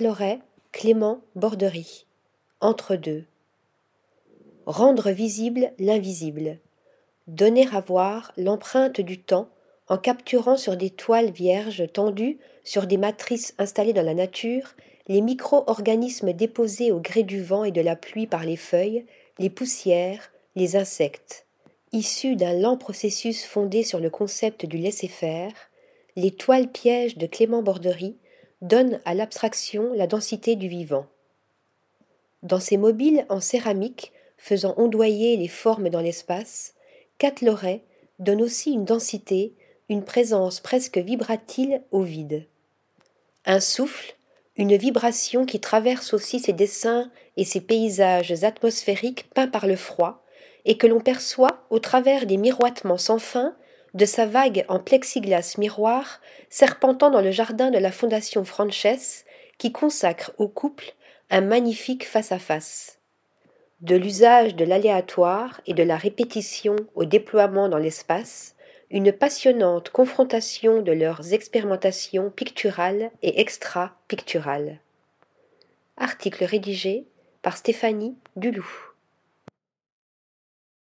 Loret, Clément Borderie. Entre deux. Rendre visible l'invisible. Donner à voir l'empreinte du temps en capturant sur des toiles vierges tendues sur des matrices installées dans la nature les micro-organismes déposés au gré du vent et de la pluie par les feuilles, les poussières, les insectes. Issus d'un lent processus fondé sur le concept du laisser-faire, les toiles pièges de Clément Borderie donnent à l'abstraction la densité du vivant. Dans ces mobiles en céramique faisant ondoyer les formes dans l'espace, Loret donne aussi une densité, une présence presque vibratile au vide. Un souffle, une vibration qui traverse aussi ces dessins et ces paysages atmosphériques peints par le froid, et que l'on perçoit au travers des miroitements sans fin de sa vague en plexiglas miroir serpentant dans le jardin de la Fondation Frances qui consacre au couple un magnifique face-à-face. De l'usage de l'aléatoire et de la répétition au déploiement dans l'espace, une passionnante confrontation de leurs expérimentations picturales et extra-picturales. Article rédigé par Stéphanie Duloup.